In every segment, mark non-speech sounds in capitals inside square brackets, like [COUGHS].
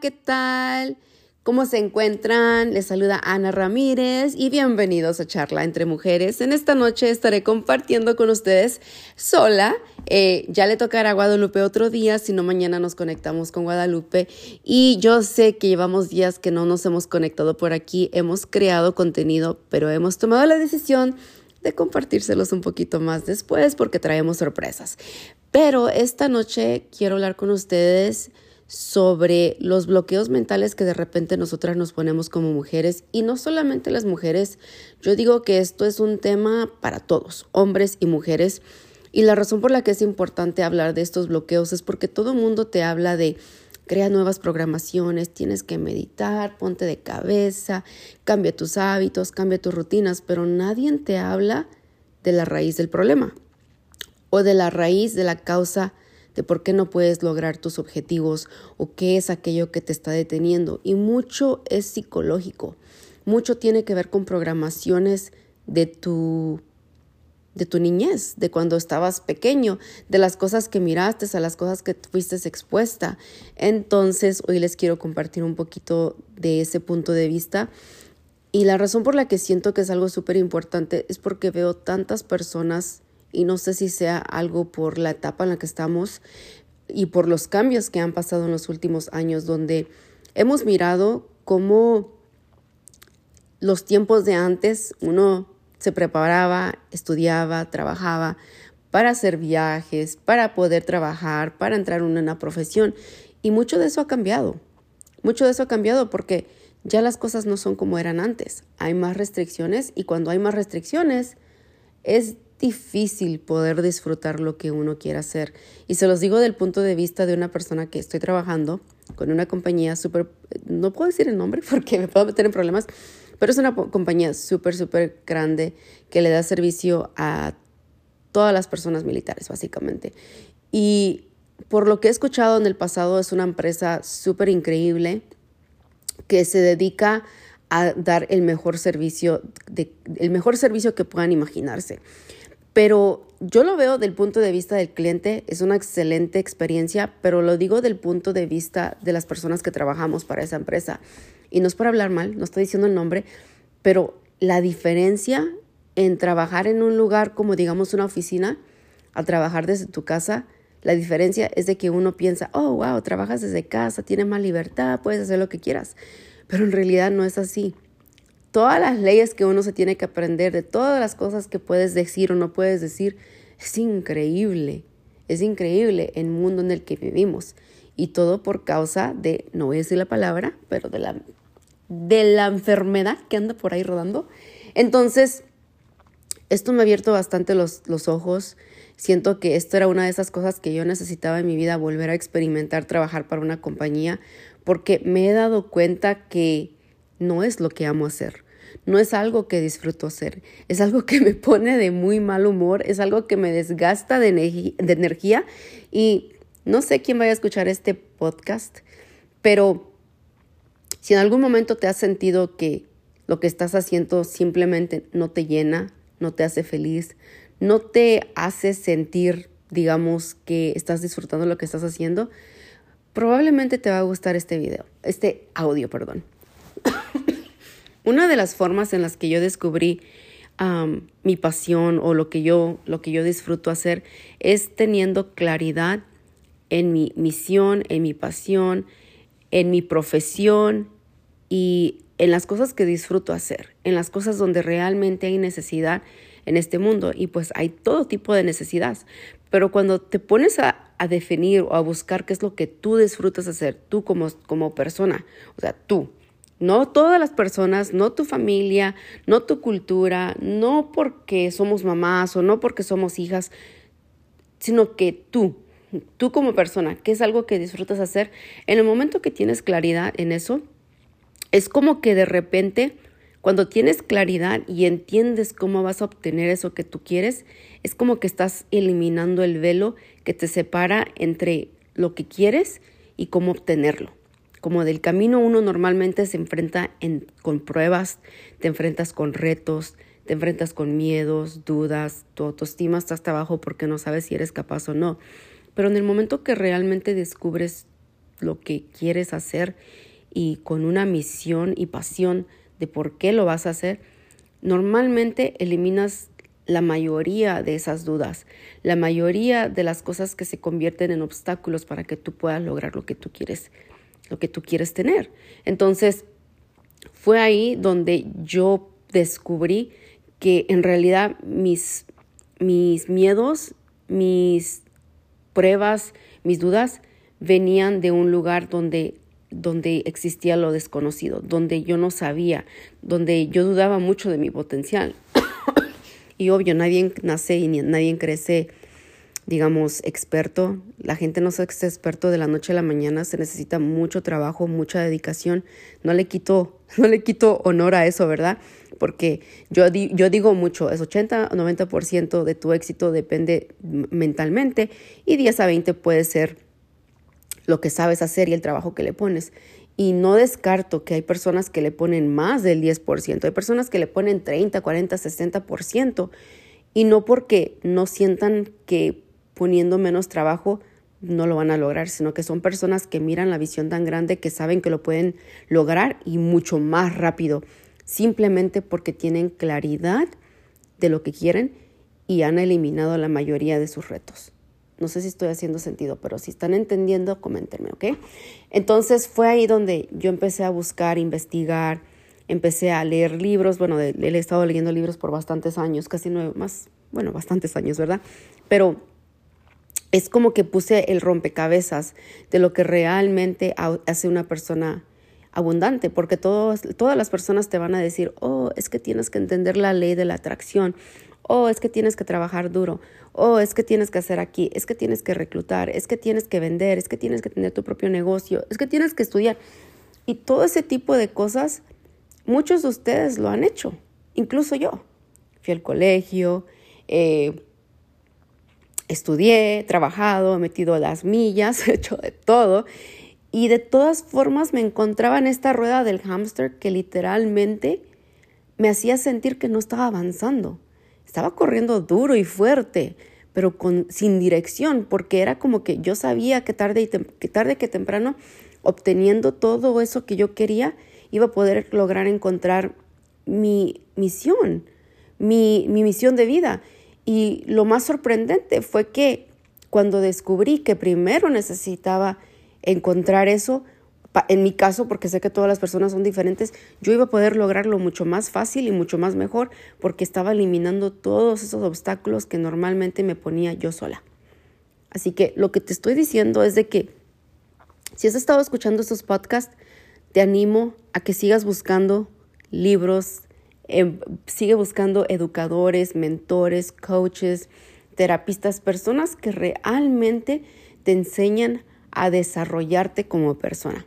¿qué tal? ¿Cómo se encuentran? Les saluda Ana Ramírez y bienvenidos a Charla entre Mujeres. En esta noche estaré compartiendo con ustedes sola. Eh, ya le tocará a Guadalupe otro día, si no mañana nos conectamos con Guadalupe. Y yo sé que llevamos días que no nos hemos conectado por aquí, hemos creado contenido, pero hemos tomado la decisión de compartírselos un poquito más después porque traemos sorpresas. Pero esta noche quiero hablar con ustedes sobre los bloqueos mentales que de repente nosotras nos ponemos como mujeres y no solamente las mujeres, yo digo que esto es un tema para todos, hombres y mujeres. Y la razón por la que es importante hablar de estos bloqueos es porque todo mundo te habla de crea nuevas programaciones, tienes que meditar, ponte de cabeza, cambia tus hábitos, cambia tus rutinas, pero nadie te habla de la raíz del problema o de la raíz de la causa de por qué no puedes lograr tus objetivos o qué es aquello que te está deteniendo. Y mucho es psicológico, mucho tiene que ver con programaciones de tu de tu niñez, de cuando estabas pequeño, de las cosas que miraste, a las cosas que fuiste expuesta. Entonces, hoy les quiero compartir un poquito de ese punto de vista. Y la razón por la que siento que es algo súper importante es porque veo tantas personas y no sé si sea algo por la etapa en la que estamos y por los cambios que han pasado en los últimos años, donde hemos mirado cómo los tiempos de antes uno se preparaba, estudiaba, trabajaba para hacer viajes, para poder trabajar, para entrar en una profesión. Y mucho de eso ha cambiado. Mucho de eso ha cambiado porque ya las cosas no son como eran antes. Hay más restricciones y cuando hay más restricciones es difícil poder disfrutar lo que uno quiere hacer. Y se los digo del punto de vista de una persona que estoy trabajando con una compañía súper, no puedo decir el nombre [LAUGHS] porque me puedo meter en problemas, pero es una compañía súper, súper grande que le da servicio a todas las personas militares, básicamente. Y por lo que he escuchado en el pasado, es una empresa súper increíble que se dedica a dar el mejor servicio, de, el mejor servicio que puedan imaginarse. Pero yo lo veo del punto de vista del cliente, es una excelente experiencia, pero lo digo del punto de vista de las personas que trabajamos para esa empresa. Y no es para hablar mal, no estoy diciendo el nombre, pero la diferencia en trabajar en un lugar como digamos una oficina, a trabajar desde tu casa, la diferencia es de que uno piensa, oh, wow, trabajas desde casa, tienes más libertad, puedes hacer lo que quieras. Pero en realidad no es así todas las leyes que uno se tiene que aprender, de todas las cosas que puedes decir o no puedes decir, es increíble, es increíble el mundo en el que vivimos. Y todo por causa de, no voy a decir la palabra, pero de la, de la enfermedad que anda por ahí rodando. Entonces, esto me ha abierto bastante los, los ojos. Siento que esto era una de esas cosas que yo necesitaba en mi vida, volver a experimentar, trabajar para una compañía, porque me he dado cuenta que no es lo que amo hacer. No es algo que disfruto hacer, es algo [LAUGHS] que me pone de muy mal humor, es algo que me desgasta de, de energía y no sé quién vaya a escuchar este podcast, pero si en algún momento te has sentido que lo que estás haciendo simplemente no te llena, no te hace feliz, no te hace sentir, digamos, que estás disfrutando lo que estás haciendo, probablemente te va a gustar este video, este audio, perdón. Una de las formas en las que yo descubrí mi pasión o lo que, yo, lo que yo disfruto hacer es teniendo claridad en mi misión, en mi pasión, en mi profesión y en las cosas que disfruto hacer, en las cosas donde realmente hay necesidad en este mundo. Y pues hay todo tipo de necesidades. Pero cuando te pones a, a definir o a buscar qué es lo que tú disfrutas hacer, tú como, como persona, o sea, tú, no todas las personas, no tu familia, no tu cultura, no porque somos mamás o no porque somos hijas, sino que tú, tú como persona, que es algo que disfrutas hacer, en el momento que tienes claridad en eso, es como que de repente, cuando tienes claridad y entiendes cómo vas a obtener eso que tú quieres, es como que estás eliminando el velo que te separa entre lo que quieres y cómo obtenerlo como del camino uno normalmente se enfrenta con pruebas, te enfrentas con retos, te enfrentas con miedos, dudas, tu autoestima está hasta abajo porque no sabes si eres capaz o no. Pero en el momento que realmente descubres lo que quieres hacer y con una misión y pasión de por qué lo vas a hacer, normalmente eliminas la mayoría de esas dudas, la mayoría de las cosas que se convierten en obstáculos para que tú puedas lograr lo que tú quieres, lo que tú quieres tener. Entonces, fue ahí donde yo descubrí que en realidad mis, mis miedos, mis pruebas, mis dudas venían de un lugar donde donde existía lo desconocido, donde yo no sabía, donde yo dudaba mucho de mi potencial. [COUGHS] Y obvio, nadie nace y nadie crece, digamos, experto. La gente no es experto de la noche a la mañana, se necesita mucho trabajo, mucha dedicación. No le quito, [LAUGHS] no le quito honor a eso, ¿verdad? Porque yo, yo digo mucho, es 80 o 90% de tu éxito depende mentalmente y 10 a 20 puede ser lo que sabes hacer y el trabajo que le pones. Y no descarto que hay personas que le ponen más del 10%, hay personas que le ponen 30, 40, 60%, y no porque no sientan que poniendo menos trabajo no lo van a lograr, sino que son personas que miran la visión tan grande que saben que lo pueden lograr y mucho más rápido, simplemente porque tienen claridad de lo que quieren y han eliminado la mayoría de sus retos. No sé si estoy haciendo sentido, pero si están entendiendo, coméntenme, ¿ok? Entonces fue ahí donde yo empecé a buscar, investigar, empecé a leer libros. Bueno, he estado leyendo libros por bastantes años, casi nueve más, bueno, bastantes años, ¿verdad? Pero es como que puse el rompecabezas de lo que realmente hace una persona abundante, porque todos, todas las personas te van a decir, oh, es que tienes que entender la ley de la atracción, oh, es que tienes que trabajar duro, oh, es que tienes que hacer aquí, es que tienes que reclutar, es que tienes que vender, es que tienes que tener tu propio negocio, es que tienes que estudiar. Y todo ese tipo de cosas, muchos de ustedes lo han hecho, incluso yo. Fui al colegio, eh, estudié, trabajado, he metido las millas, [LAUGHS] he hecho de todo. Y de todas formas me encontraba en esta rueda del hámster que literalmente me hacía sentir que no estaba avanzando estaba corriendo duro y fuerte, pero con, sin dirección, porque era como que yo sabía que tarde, y que tarde que temprano, obteniendo todo eso que yo quería, iba a poder lograr encontrar mi misión, mi, mi misión de vida. Y lo más sorprendente fue que cuando descubrí que primero necesitaba encontrar eso, en mi caso, porque sé que todas las personas son diferentes, yo iba a poder lograrlo mucho más fácil y mucho más mejor porque estaba eliminando todos esos obstáculos que normalmente me ponía yo sola. Así que lo que te estoy diciendo es de que si has estado escuchando estos podcasts, te animo a que sigas buscando libros, em, sigue buscando educadores, mentores, coaches, terapistas, personas que realmente te enseñan a desarrollarte como persona.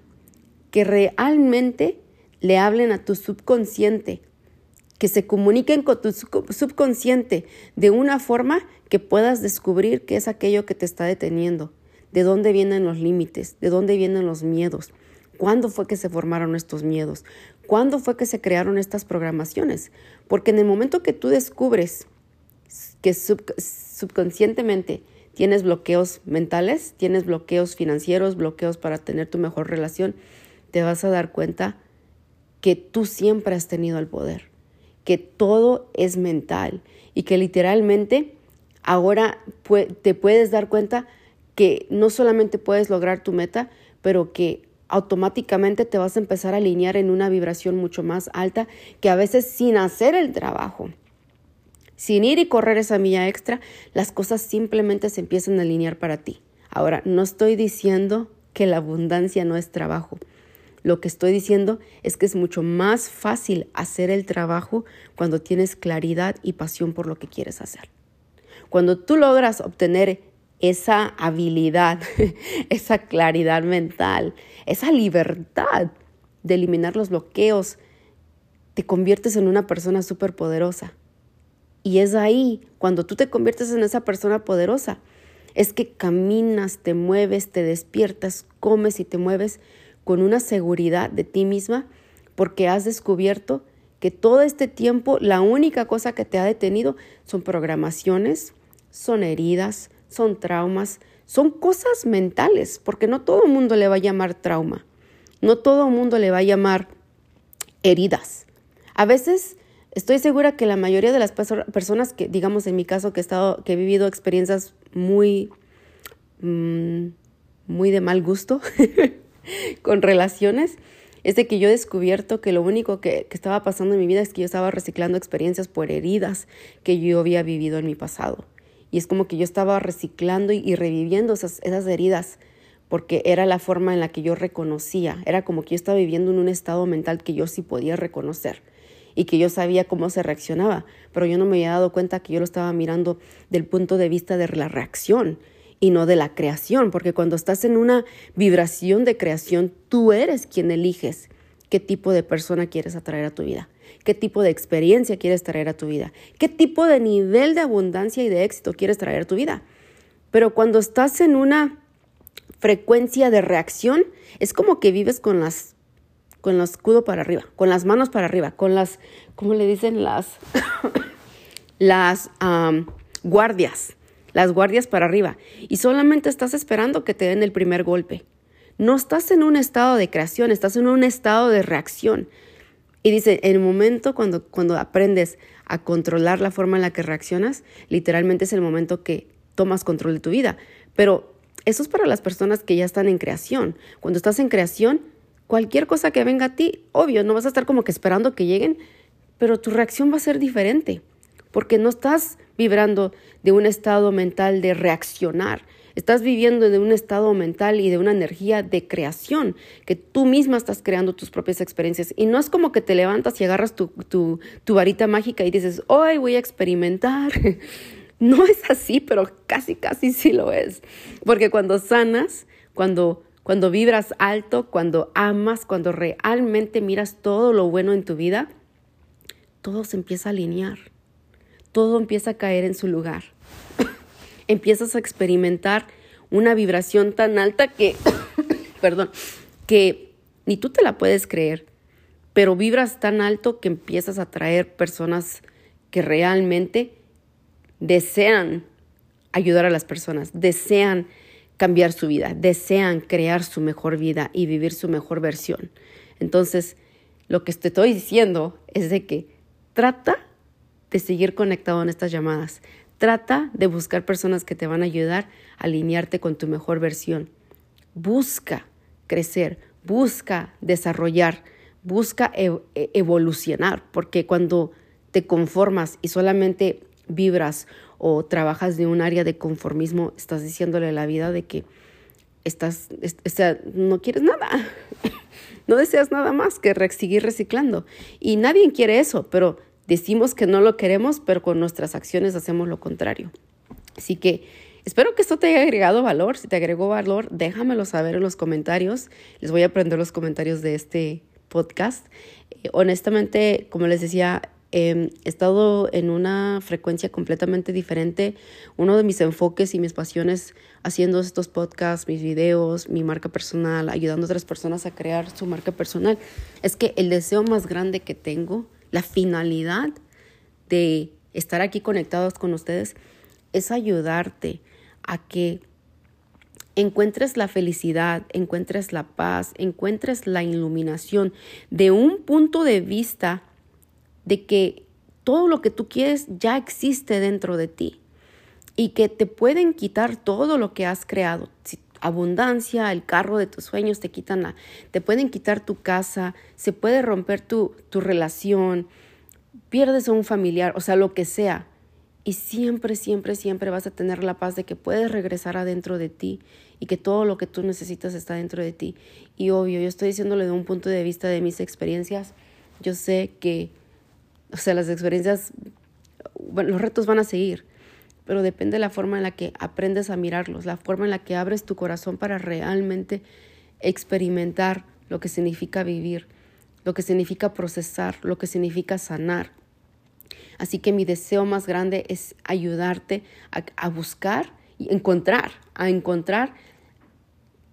Que realmente le hablen a tu subconsciente, que se comuniquen con tu subconsciente de una forma que puedas descubrir qué es aquello que te está deteniendo, de dónde vienen los límites, de dónde vienen los miedos, cuándo fue que se formaron estos miedos, cuándo fue que se crearon estas programaciones. Porque en el momento que tú descubres que subconscientemente tienes bloqueos mentales, tienes bloqueos financieros, bloqueos para tener tu mejor relación, te vas a dar cuenta que tú siempre has tenido el poder, que todo es mental y que literalmente ahora te puedes dar cuenta que no solamente puedes lograr tu meta, pero que automáticamente te vas a empezar a alinear en una vibración mucho más alta que a veces sin hacer el trabajo. Sin ir y correr esa milla extra, las cosas simplemente se empiezan a alinear para ti. Ahora, no estoy diciendo que la abundancia no es trabajo. Lo que estoy diciendo es que es mucho más fácil hacer el trabajo cuando tienes claridad y pasión por lo que quieres hacer. Cuando tú logras obtener esa habilidad, [LAUGHS] esa claridad mental, esa libertad de eliminar los bloqueos, te conviertes en una persona súper poderosa. Y es ahí, cuando tú te conviertes en esa persona poderosa, es que caminas, te mueves, te despiertas, comes y te mueves con una seguridad de ti misma porque has descubierto que todo este tiempo la única cosa que te ha detenido son programaciones, son heridas, son traumas, son cosas mentales, porque no todo el mundo le va a llamar trauma, no todo el mundo le va a llamar heridas. A veces estoy segura que la mayoría de las personas que, digamos en mi caso, que he, estado, que he vivido experiencias muy, mm, muy de mal gusto [LAUGHS] con relaciones, es de que yo he descubierto que lo único que, que, estaba pasando en mi vida es que yo estaba reciclando experiencias por heridas que yo había vivido en mi pasado. Y es como que yo estaba reciclando y, reviviendo esas, esas heridas porque era la forma en la que yo reconocía, era como que yo estaba viviendo en un estado mental que yo sí podía reconocer y que yo sabía cómo se reaccionaba, pero yo no me había dado cuenta que yo lo estaba mirando del punto de vista de la reacción y no de la creación, porque cuando estás en una vibración de creación, tú eres quien eliges qué tipo de persona quieres atraer a tu vida qué tipo de experiencia quieres traer a tu vida, qué tipo de nivel de abundancia y de éxito quieres traer a tu vida. Pero cuando estás en una frecuencia de reacción, es como que vives con las con el escudo para arriba, con las manos para arriba, con las, ¿cómo le dicen? Las, [COUGHS] las guardias, las guardias para arriba. Y solamente estás esperando que te den el primer golpe. No estás en un estado de creación, estás en un estado de reacción. Y dice, en el momento cuando, cuando aprendes a controlar la forma en la que reaccionas, literalmente es el momento que tomas control de tu vida. Pero eso es para las personas que ya están en creación. Cuando estás en creación, cualquier cosa que venga a ti, obvio, no vas a estar como que esperando que lleguen, pero tu reacción va a ser diferente, porque no estás vibrando de un estado mental de reaccionar, Estás viviendo de un estado mental y de una energía de creación, que tú misma estás creando tus propias experiencias. Y no es como que te levantas y agarras tu, tu, varita mágica y dices, hoy voy a experimentar. [LAUGHS] No es así, pero casi, casi sí lo es. Porque cuando sanas, cuando, cuando vibras alto, cuando amas, cuando realmente miras todo lo bueno en tu vida, todo se empieza a alinear. Todo empieza a caer en su lugar empiezas a experimentar una vibración tan alta que, [COUGHS] perdón, que ni tú te la puedes creer, pero vibras tan alto que empiezas a atraer personas que realmente desean ayudar a las personas, desean cambiar su vida, desean crear su mejor vida y vivir su mejor versión. Entonces, lo que te estoy diciendo es de que trata de seguir conectado en estas llamadas. Trata de buscar personas que te van a ayudar a alinearte con tu mejor versión. Busca crecer, busca desarrollar, busca e-, e-, evolucionar, porque cuando te conformas y solamente vibras o trabajas de un área de conformismo, estás diciéndole a la vida de que estás, o sea, no quieres nada, [LAUGHS] no deseas nada más que seguir reciclando. Y nadie quiere eso, pero Decimos que no lo queremos, pero con nuestras acciones hacemos lo contrario. Así que espero que esto te haya agregado valor. Si te agregó valor, déjamelo saber en los comentarios. Les voy a aprender los comentarios de este podcast. Eh, honestamente, como les decía, he estado en una frecuencia completamente diferente. Uno de mis enfoques y mis pasiones haciendo estos podcasts, mis videos, mi marca personal, ayudando a otras personas a crear su marca personal, es que el deseo más grande que tengo la finalidad de estar aquí conectados con ustedes es ayudarte a que encuentres la felicidad, encuentres la paz, encuentres la iluminación de un punto de vista de que todo lo que tú quieres ya existe dentro de ti y que te pueden quitar todo lo que has creado. Abundancia, el carro de tus sueños te quitan la, te pueden quitar tu casa, se puede romper tu, tu relación, pierdes a un familiar, o sea, lo que sea. Y siempre, siempre, siempre vas a tener la paz de que puedes regresar adentro de ti y que todo lo que tú necesitas está dentro de ti. Y obvio, yo estoy diciéndole de un punto de vista de mis experiencias. Yo sé que, o sea, las experiencias, los retos van a seguir, pero depende de la forma en la que aprendes a mirarlos, la forma en la que abres tu corazón para realmente experimentar lo que significa vivir, lo que significa procesar, lo que significa sanar. Así que mi deseo más grande es ayudarte a, buscar y encontrar, a encontrar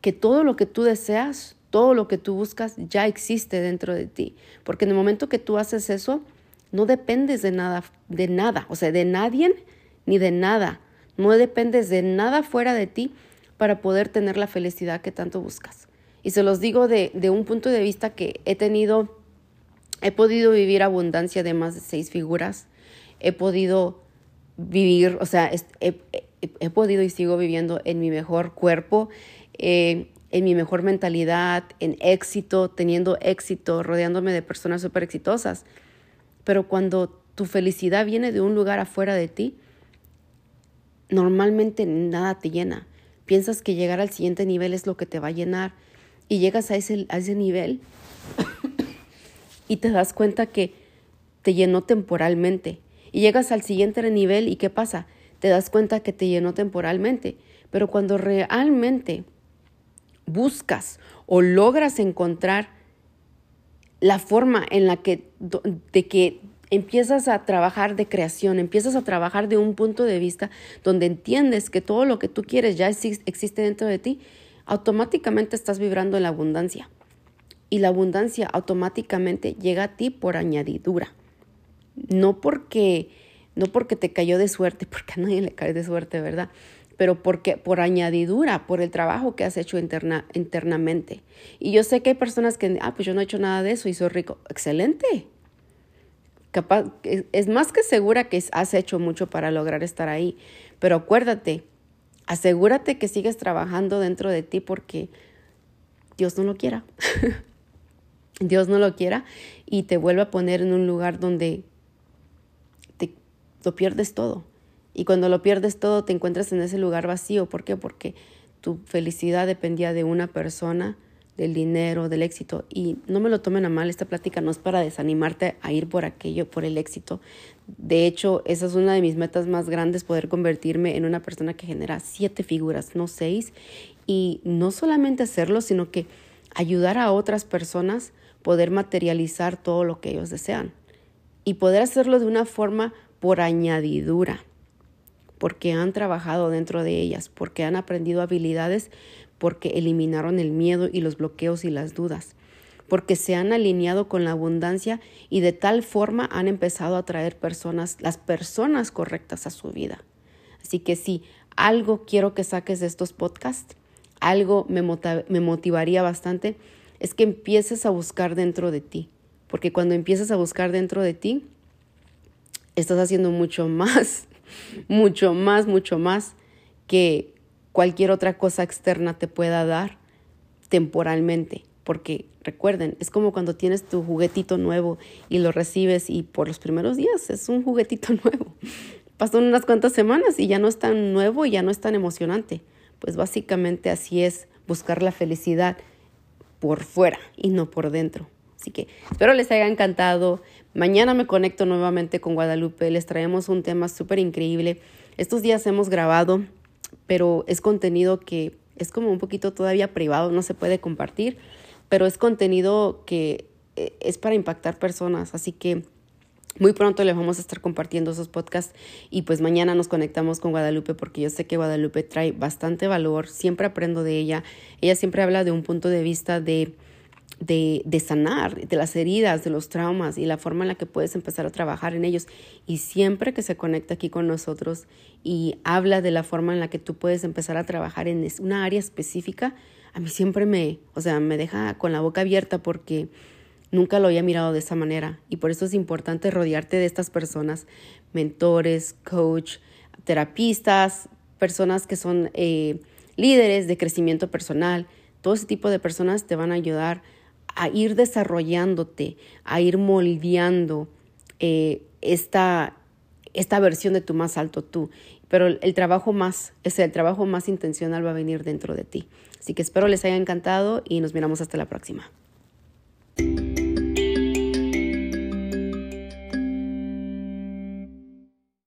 que todo lo que tú deseas, todo lo que tú buscas ya existe dentro de ti. Porque en el momento que tú haces eso, no dependes de nada, de nada, o sea, de nadie ni de nada. No dependes de nada fuera de ti para poder tener la felicidad que tanto buscas. Y se los digo de, de un punto de vista que he tenido, he podido vivir abundancia de más de seis figuras, he podido vivir, o sea, he, he, podido y sigo viviendo en mi mejor cuerpo, eh, en mi mejor mentalidad, en éxito, teniendo éxito, rodeándome de personas súper exitosas. Pero cuando tu felicidad viene de un lugar afuera de ti, normalmente nada te llena. Piensas que llegar al siguiente nivel es lo que te va a llenar y llegas a ese, a ese nivel [COUGHS] y te das cuenta que te llenó temporalmente. Y llegas al siguiente nivel y ¿qué pasa? Te das cuenta que te llenó temporalmente. Pero cuando realmente buscas o logras encontrar la forma en la que, de que empiezas a trabajar de creación, empiezas a trabajar de un punto de vista donde entiendes que todo lo que tú quieres ya existe dentro de ti, automáticamente estás vibrando en la abundancia. Y la abundancia automáticamente llega a ti por añadidura. No porque, no porque te cayó de suerte, [LAUGHS] porque a nadie le cae de suerte, ¿verdad? pero porque por añadidura, por el trabajo que has hecho interna, internamente. Y yo sé que hay personas que, ah, pues yo no he hecho nada de eso y soy rico. Excelente. Capaz, es más que segura que has hecho mucho para lograr estar ahí, pero acuérdate, asegúrate que sigues trabajando dentro de ti porque Dios no lo quiera. [LAUGHS] Dios no lo quiera y te vuelve a poner en un lugar donde te, lo pierdes todo. Y cuando lo pierdes todo, te encuentras en ese lugar vacío. ¿Por qué? Porque tu felicidad dependía de una persona, del dinero, del éxito. Y no me lo tomen a mal, esta plática no es para desanimarte a ir por aquello, por el éxito. De hecho, esa es una de mis metas más grandes, poder convertirme en una persona que genera siete figuras, no seis. Y no solamente hacerlo, sino que ayudar a otras personas poder materializar todo lo que ellos desean. Y poder hacerlo de una forma por añadidura porque han trabajado dentro de ellas, porque han aprendido habilidades, porque eliminaron el miedo y los bloqueos y las dudas, porque se han alineado con la abundancia y de tal forma han empezado a traer personas, las personas correctas a su vida. Así que sí, algo quiero que saques de estos podcasts, algo me, me motivaría bastante, es que empieces a buscar dentro de ti, porque cuando empiezas a buscar dentro de ti, estás haciendo mucho [LAUGHS] más mucho más, mucho más que cualquier otra cosa externa te pueda dar temporalmente. Porque recuerden, es como cuando tienes tu juguetito nuevo y lo recibes y por los primeros días es un juguetito [LAUGHS] nuevo. Pasan unas cuantas semanas y ya no es tan nuevo y ya no es tan emocionante. Pues básicamente así es buscar la felicidad por fuera y no por dentro. Así que espero les haya encantado. Mañana me conecto nuevamente con Guadalupe. Les traemos un tema súper increíble. Estos días hemos grabado, pero es contenido que es como un poquito todavía privado, no se puede compartir, pero es contenido que eh, es para impactar personas. Así que muy pronto les vamos a estar compartiendo esos podcasts y pues mañana nos conectamos con Guadalupe porque yo sé que Guadalupe trae bastante valor, siempre aprendo de ella. Ella siempre habla de un punto de vista de de, sanar, de las heridas, de los traumas y la forma en la que puedes empezar a trabajar en ellos. Y siempre que se conecta aquí con nosotros y habla de la forma en la que tú puedes empezar a trabajar en una área específica, a mí siempre me, o sea, me deja con la boca abierta porque nunca lo había mirado de esa manera. Y por eso es importante rodearte de estas personas, mentores, coach, terapistas, personas que son eh, líderes de crecimiento personal. Todo ese tipo de personas te van a ayudar a ir desarrollándote, a ir moldeando eh, esta, esta versión de tu más alto tú. Pero el trabajo más, ese, el trabajo más intencional va a venir dentro de ti. Así que espero les haya encantado y nos miramos hasta la próxima.